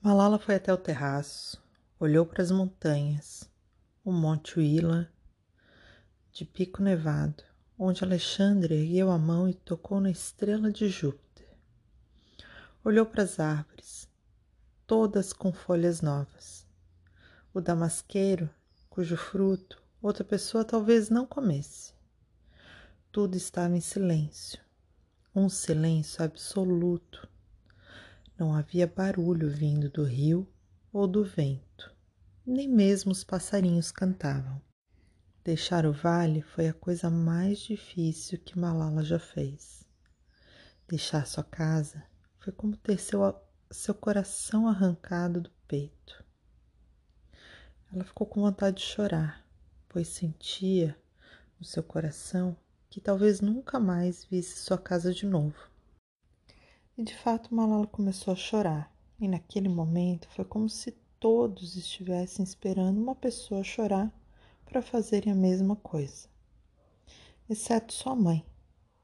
Malala foi até o terraço, olhou para as montanhas, o Monte Willa, de pico nevado, onde Alexandre ergueu a mão e tocou na estrela de Júpiter. Olhou para as árvores, todas com folhas novas. O damasqueiro, cujo fruto outra pessoa talvez não comesse. Tudo estava em silêncio, um silêncio absoluto não havia barulho vindo do rio ou do vento, nem mesmo os passarinhos cantavam. Deixar o vale foi a coisa mais difícil que Malala já fez. Deixar sua casa foi como ter seu, seu coração arrancado do peito. Ela ficou com vontade de chorar, pois sentia no seu coração que talvez nunca mais visse sua casa de novo. E de fato Malala começou a chorar, e naquele momento foi como se todos estivessem esperando uma pessoa chorar para fazerem a mesma coisa, exceto sua mãe,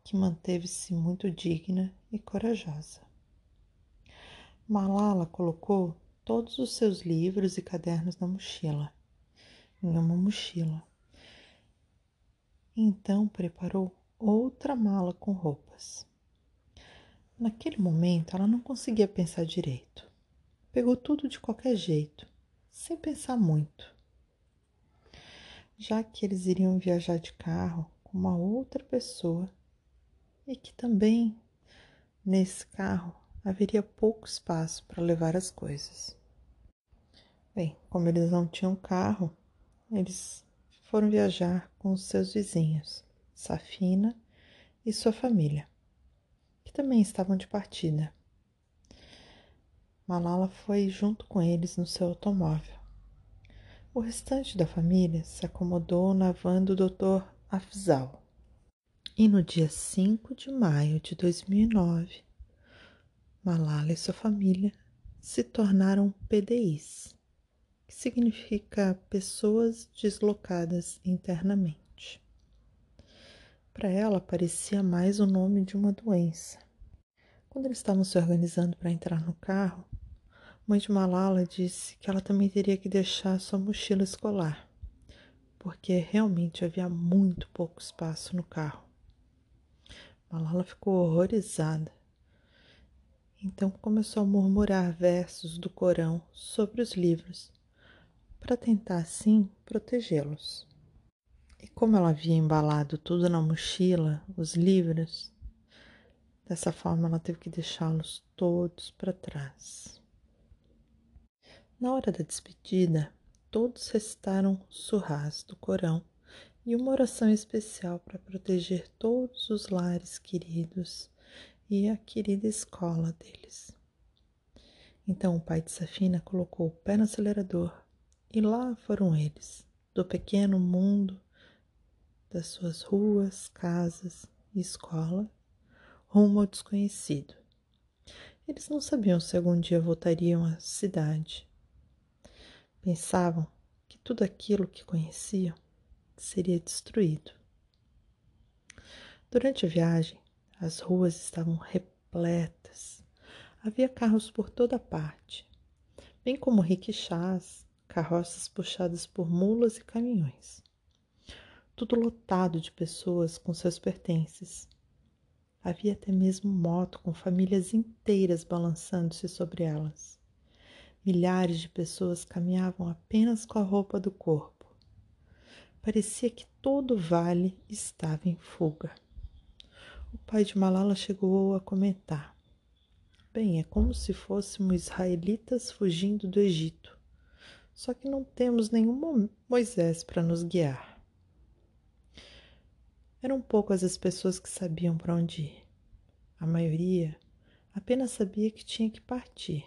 que manteve-se muito digna e corajosa. Malala colocou todos os seus livros e cadernos na mochila, em uma mochila. Então preparou outra mala com roupas. Naquele momento, ela não conseguia pensar direito. Pegou tudo de qualquer jeito, sem pensar muito. Já que eles iriam viajar de carro com uma outra pessoa e que também nesse carro haveria pouco espaço para levar as coisas. Bem, como eles não tinham carro, eles foram viajar com os seus vizinhos, Safina e sua família também estavam de partida. Malala foi junto com eles no seu automóvel. O restante da família se acomodou na van do Dr. Afzal. E no dia 5 de maio de 2009, Malala e sua família se tornaram PDIs, que significa pessoas deslocadas internamente. Para ela parecia mais o nome de uma doença. Quando eles estavam se organizando para entrar no carro, mãe de Malala disse que ela também teria que deixar sua mochila escolar, porque realmente havia muito pouco espaço no carro. Malala ficou horrorizada. Então começou a murmurar versos do Corão sobre os livros, para tentar assim protegê-los. E como ela havia embalado tudo na mochila, os livros, Dessa forma, ela teve que deixá-los todos para trás. Na hora da despedida, todos recitaram surras do Corão e uma oração especial para proteger todos os lares queridos e a querida escola deles. Então o pai de Safina colocou o pé no acelerador e lá foram eles, do pequeno mundo das suas ruas, casas e escola rumo ao desconhecido. Eles não sabiam se algum dia voltariam à cidade. Pensavam que tudo aquilo que conheciam seria destruído. Durante a viagem, as ruas estavam repletas. Havia carros por toda parte, bem como riquixás, carroças puxadas por mulas e caminhões. Tudo lotado de pessoas com seus pertences. Havia até mesmo moto com famílias inteiras balançando-se sobre elas. Milhares de pessoas caminhavam apenas com a roupa do corpo. Parecia que todo o vale estava em fuga. O pai de Malala chegou a comentar: Bem, é como se fôssemos israelitas fugindo do Egito, só que não temos nenhum Moisés para nos guiar. Eram poucas as pessoas que sabiam para onde ir. A maioria apenas sabia que tinha que partir.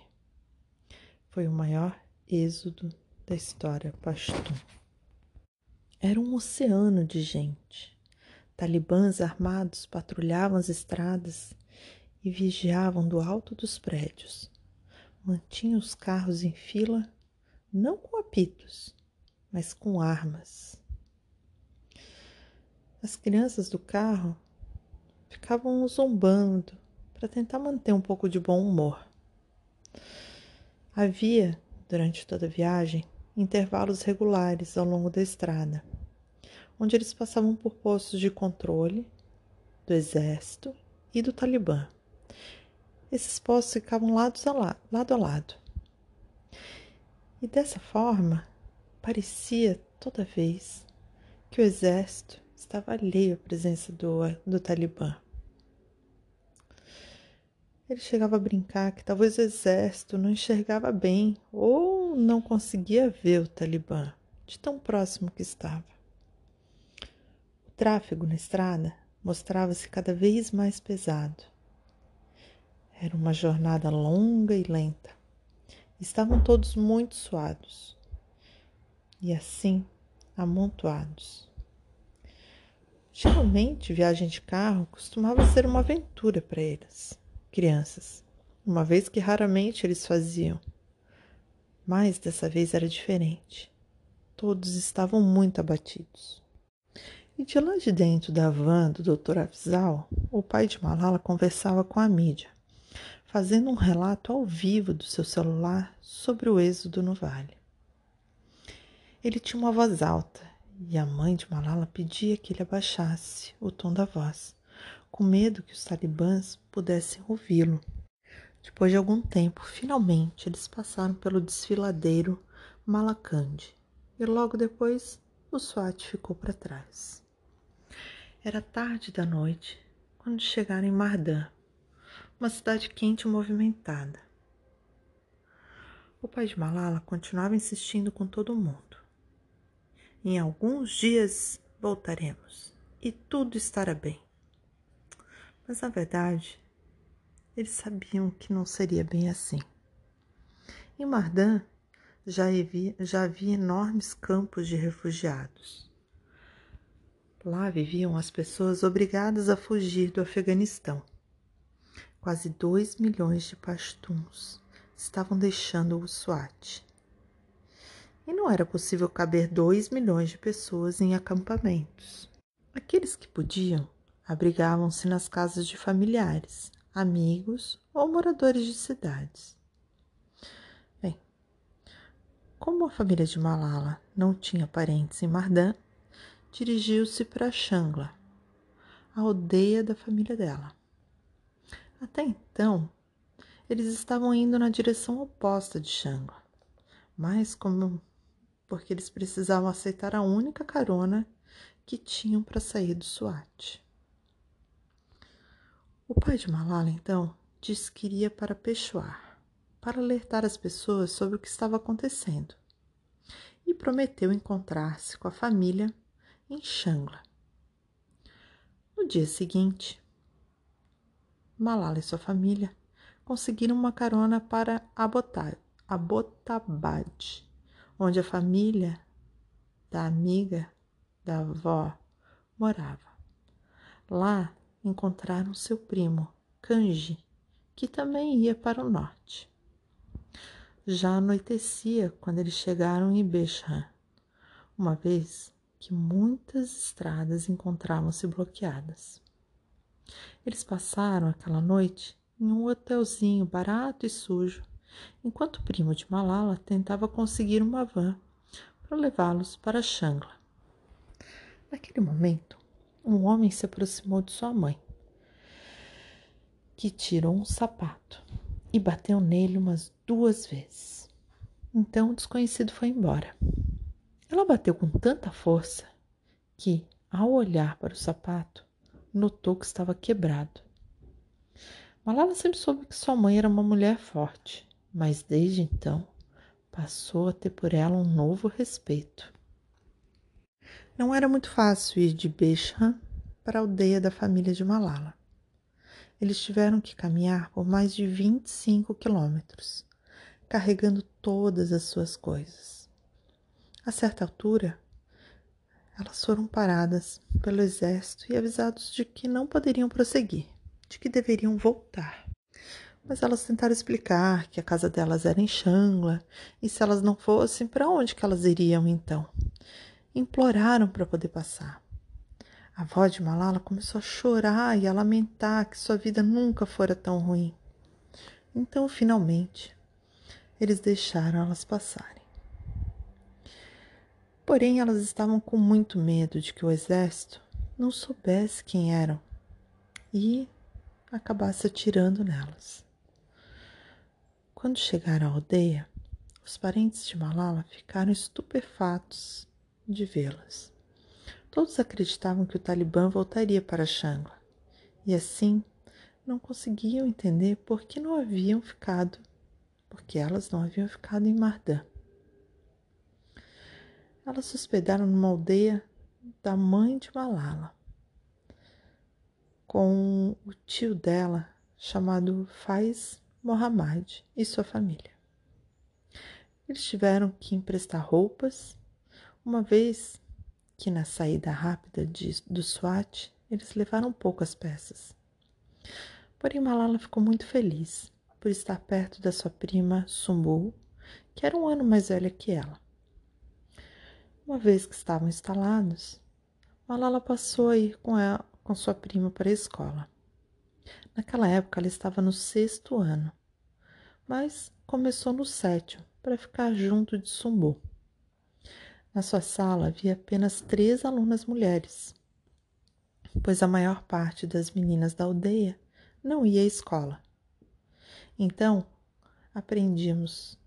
Foi o maior êxodo da história pashtun. Era um oceano de gente. Talibãs armados patrulhavam as estradas e vigiavam do alto dos prédios. Mantinham os carros em fila, não com apitos, mas com armas. As crianças do carro ficavam zombando para tentar manter um pouco de bom humor. Havia, durante toda a viagem, intervalos regulares ao longo da estrada, onde eles passavam por postos de controle do exército e do Talibã. Esses postos ficavam lado a lado, lado a lado. E dessa forma, parecia toda vez que o exército estava alheio à presença do, do Talibã. Ele chegava a brincar que talvez o exército não enxergava bem ou não conseguia ver o Talibã, de tão próximo que estava. O tráfego na estrada mostrava-se cada vez mais pesado. Era uma jornada longa e lenta. Estavam todos muito suados e assim amontoados. Geralmente, viagem de carro costumava ser uma aventura para eles crianças, uma vez que raramente eles faziam. Mas dessa vez era diferente. Todos estavam muito abatidos. E de lá de dentro da van do Dr. Afzal, o pai de Malala conversava com a mídia, fazendo um relato ao vivo do seu celular sobre o êxodo no vale. Ele tinha uma voz alta e a mãe de Malala pedia que ele abaixasse o tom da voz, com medo que os talibãs pudessem ouvi-lo. Depois de algum tempo, finalmente eles passaram pelo desfiladeiro Malakand e logo depois o SWAT ficou para trás. Era tarde da noite quando chegaram em Mardan, uma cidade quente e movimentada. O pai de Malala continuava insistindo com todo mundo. Em alguns dias voltaremos e tudo estará bem. Mas na verdade, eles sabiam que não seria bem assim. Em Mardan já havia, já havia enormes campos de refugiados. Lá viviam as pessoas obrigadas a fugir do Afeganistão. Quase dois milhões de pastuns estavam deixando o Swat. E não era possível caber dois milhões de pessoas em acampamentos. Aqueles que podiam abrigavam-se nas casas de familiares, amigos ou moradores de cidades. Bem, como a família de Malala não tinha parentes em Mardan, dirigiu-se para Shangla, a aldeia da família dela. Até então, eles estavam indo na direção oposta de Shangla, mas como porque eles precisavam aceitar a única carona que tinham para sair do SWAT. O pai de Malala, então, disse que iria para Peshawar para alertar as pessoas sobre o que estava acontecendo e prometeu encontrar-se com a família em Shangla. No dia seguinte, Malala e sua família conseguiram uma carona para Abbottabad, onde a família da amiga da avó morava. Lá encontraram seu primo, Kanji, que também ia para o norte. Já anoitecia quando eles chegaram em Bechan, uma vez que muitas estradas encontravam-se bloqueadas. Eles passaram aquela noite em um hotelzinho barato e sujo, enquanto o primo de Malala tentava conseguir uma van para levá-los para Shangla. Naquele momento, um homem se aproximou de sua mãe, que tirou um sapato e bateu nele umas duas vezes. Então o desconhecido foi embora. Ela bateu com tanta força que, ao olhar para o sapato, notou que estava quebrado. Malala sempre soube que sua mãe era uma mulher forte, mas desde então passou a ter por ela um novo respeito. Não era muito fácil ir de Bechan para a aldeia da família de Malala. Eles tiveram que caminhar por mais de 25 quilômetros, carregando todas as suas coisas. A certa altura, elas foram paradas pelo exército e avisados de que não poderiam prosseguir, de que deveriam voltar. Mas elas tentaram explicar que a casa delas era em Xangla e se elas não fossem, para onde que elas iriam então? imploraram para poder passar. A avó de Malala começou a chorar e a lamentar que sua vida nunca fora tão ruim. Então, finalmente, eles deixaram elas passarem. Porém, elas estavam com muito medo de que o exército não soubesse quem eram e acabasse atirando nelas. Quando chegaram à aldeia, os parentes de Malala ficaram estupefatos de vê-las. Todos acreditavam que o Talibã voltaria para Xangla e assim não conseguiam entender por que não haviam ficado, porque elas não haviam ficado em Mardã. Elas se hospedaram numa aldeia da mãe de Malala, com o tio dela chamado Faiz Mohammad e sua família. Eles tiveram que emprestar roupas, uma vez que na saída rápida de, do SWAT eles levaram poucas peças. Porém, Malala ficou muito feliz por estar perto da sua prima Sumbu, que era um ano mais velha que ela. Uma vez que estavam instalados, Malala passou a ir com, ela, com sua prima para a escola. Naquela época ela estava no sexto ano, mas começou no sétimo para ficar junto de Sumbu. Na sua sala havia apenas três alunas mulheres, pois a maior parte das meninas da aldeia não ia à escola. Então, aprendíamos,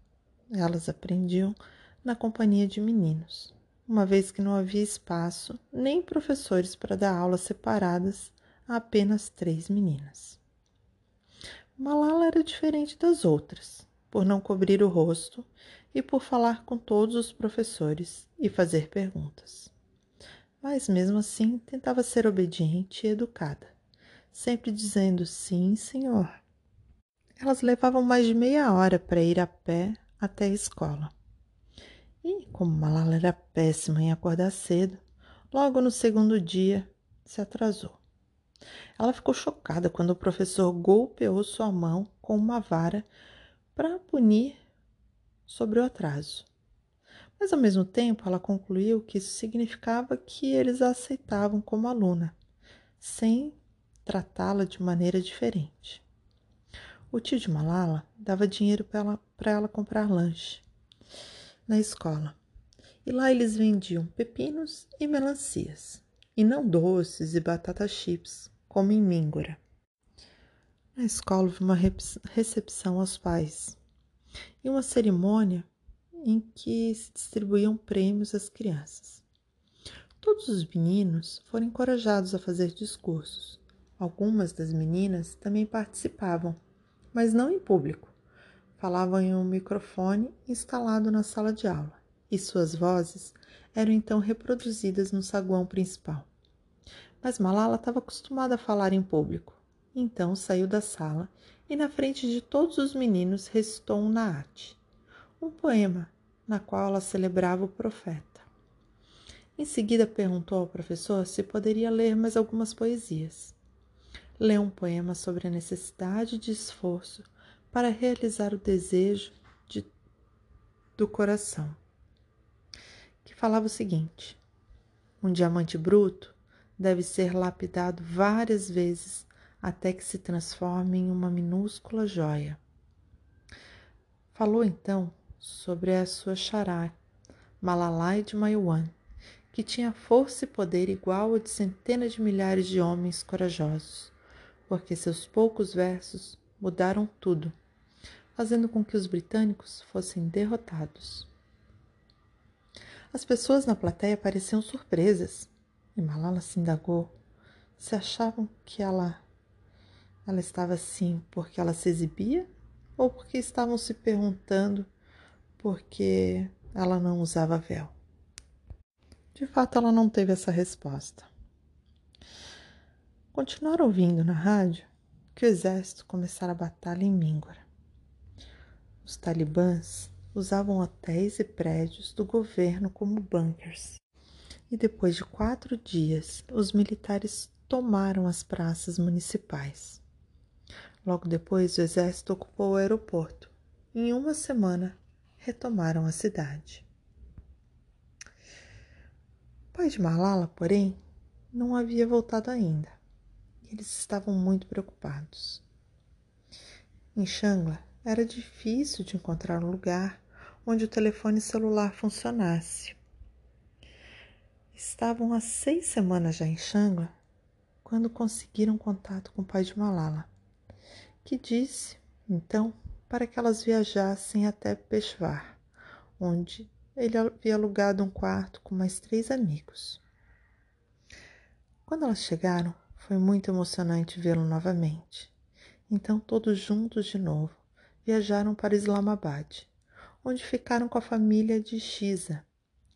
elas aprendiam na companhia de meninos, uma vez que não havia espaço nem professores para dar aulas separadas a apenas três meninas. Malala era diferente das outras, por não cobrir o rosto e por falar com todos os professores e fazer perguntas. Mas mesmo assim tentava ser obediente e educada, sempre dizendo sim, senhor. Elas levavam mais de meia hora para ir a pé até a escola. E, como Malala era péssima em acordar cedo, logo no segundo dia se atrasou. Ela ficou chocada quando o professor golpeou sua mão com uma vara para punir sobre o atraso. Mas ao mesmo tempo, ela concluiu que isso significava que eles a aceitavam como aluna, sem tratá-la de maneira diferente. O tio de Malala dava dinheiro para ela, ela comprar lanche na escola. E lá eles vendiam pepinos e melancias, e não doces e batata chips, como em Mingora. Na escola houve uma recepção aos pais e uma cerimônia em que se distribuíam prêmios às crianças. Todos os meninos foram encorajados a fazer discursos. Algumas das meninas também participavam, mas não em público. Falavam em um microfone instalado na sala de aula, e suas vozes eram então reproduzidas no saguão principal. Mas Malala estava acostumada a falar em público, então saiu da sala e, na frente de todos os meninos, recitou um naate, um poema na qual ela celebrava o profeta. Em seguida, perguntou ao professor se poderia ler mais algumas poesias. Leu um poema sobre a necessidade de esforço para realizar o desejo de, do coração, que falava o seguinte: um diamante bruto deve ser lapidado várias vezes até que se transforme em uma minúscula joia. Falou então sobre a sua xará, Malalai de Maiwan, que tinha força e poder igual ao de centenas de milhares de homens corajosos, porque seus poucos versos mudaram tudo fazendo com que os britânicos fossem derrotados. As pessoas na plateia pareciam surpresas e Malala se indagou se achavam que ela ela estava assim porque ela se exibia ou porque estavam se perguntando porque ela não usava véu. De fato, ela não teve essa resposta. Continuaram ouvindo na rádio que o exército começara a batalha em Mingora. Os talibãs usavam hotéis e prédios do governo como bunkers. E depois de quatro dias, os militares tomaram as praças municipais. Logo depois, o exército ocupou o aeroporto. Em uma semana, retomaram a cidade. O pai de Malala, porém, não havia voltado ainda. Eles estavam muito preocupados. Em Xangla, era difícil de encontrar um lugar onde o telefone celular funcionasse. Estavam há seis semanas já em Xangla quando conseguiram contato com o pai de Malala, que disse, então, para que elas viajassem até Peshawar, onde ele havia alugado um quarto com mais três amigos. Quando elas chegaram, foi muito emocionante vê-lo novamente. Então, todos juntos de novo, viajaram para Islamabad, onde ficaram com a família de Shiza,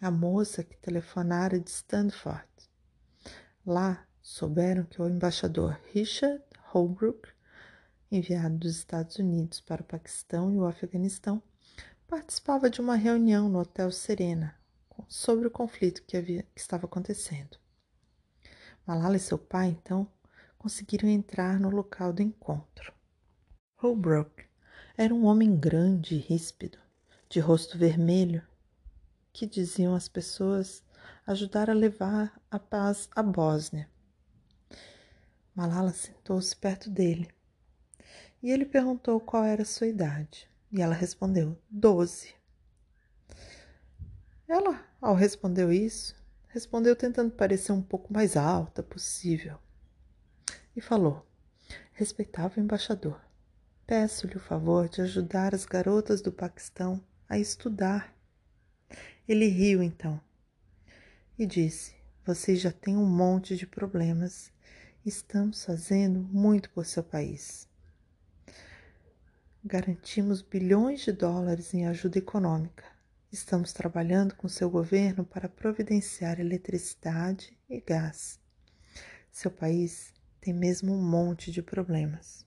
a moça que telefonara de Stanford. Lá, souberam que o embaixador Richard Holbrooke, enviado dos Estados Unidos para o Paquistão e o Afeganistão, participava de uma reunião no Hotel Serena sobre o conflito que, havia, que estava acontecendo. Malala e seu pai, então, conseguiram entrar no local do encontro. Holbrook era um homem grande e ríspido, de rosto vermelho, que diziam as pessoas ajudar a levar a paz à Bósnia. Malala sentou-se perto dele e ele perguntou qual era a sua idade. E ela respondeu: doze. Ela, ao responder isso, respondeu tentando parecer um pouco mais alta possível. E falou: Respeitável embaixador, peço-lhe o favor de ajudar as garotas do Paquistão a estudar. Ele riu então e disse: Vocês já têm um monte de problemas Estamos fazendo muito por seu país. Garantimos bilhões de dólares em ajuda econômica. Estamos trabalhando com seu governo para providenciar eletricidade e gás. Seu país tem mesmo um monte de problemas.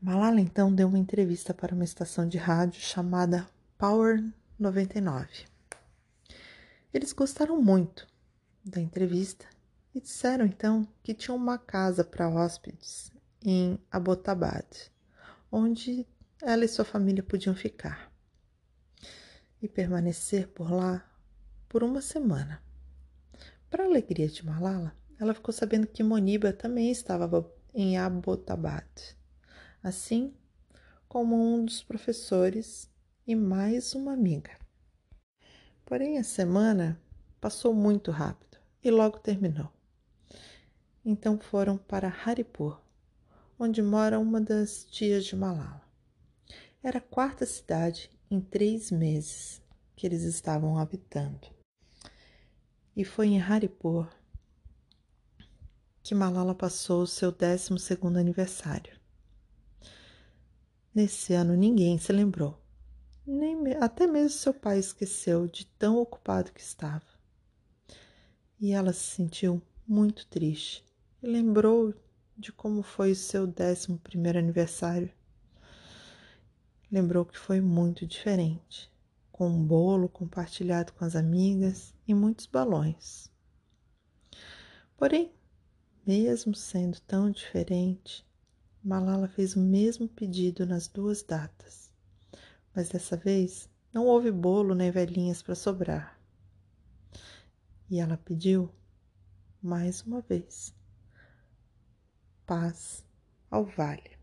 Malala então deu uma entrevista para uma estação de rádio chamada Power 99. Eles gostaram muito da entrevista e disseram então que tinham uma casa para hóspedes em Abbottabad, onde ela e sua família podiam ficar e permanecer por lá por uma semana. Para alegria de Malala, ela ficou sabendo que Moniba também estava em Abbottabad, assim como um dos professores e mais uma amiga. Porém, a semana passou muito rápido e logo terminou. Então foram para Haripur, onde mora uma das tias de Malala. Era a quarta cidade em três meses que eles estavam habitando. E foi em Haripur que Malala passou o seu décimo segundo aniversário. Nesse ano ninguém se lembrou, nem até mesmo seu pai esqueceu de tão ocupado que estava. E ela se sentiu muito triste e lembrou de como foi o seu décimo primeiro aniversário. Lembrou que foi muito diferente, com um bolo compartilhado com as amigas e muitos balões. Porém, mesmo sendo tão diferente, Malala fez o mesmo pedido nas duas datas, mas dessa vez não houve bolo nem velhinhas para sobrar. E ela pediu mais uma vez paz ao vale.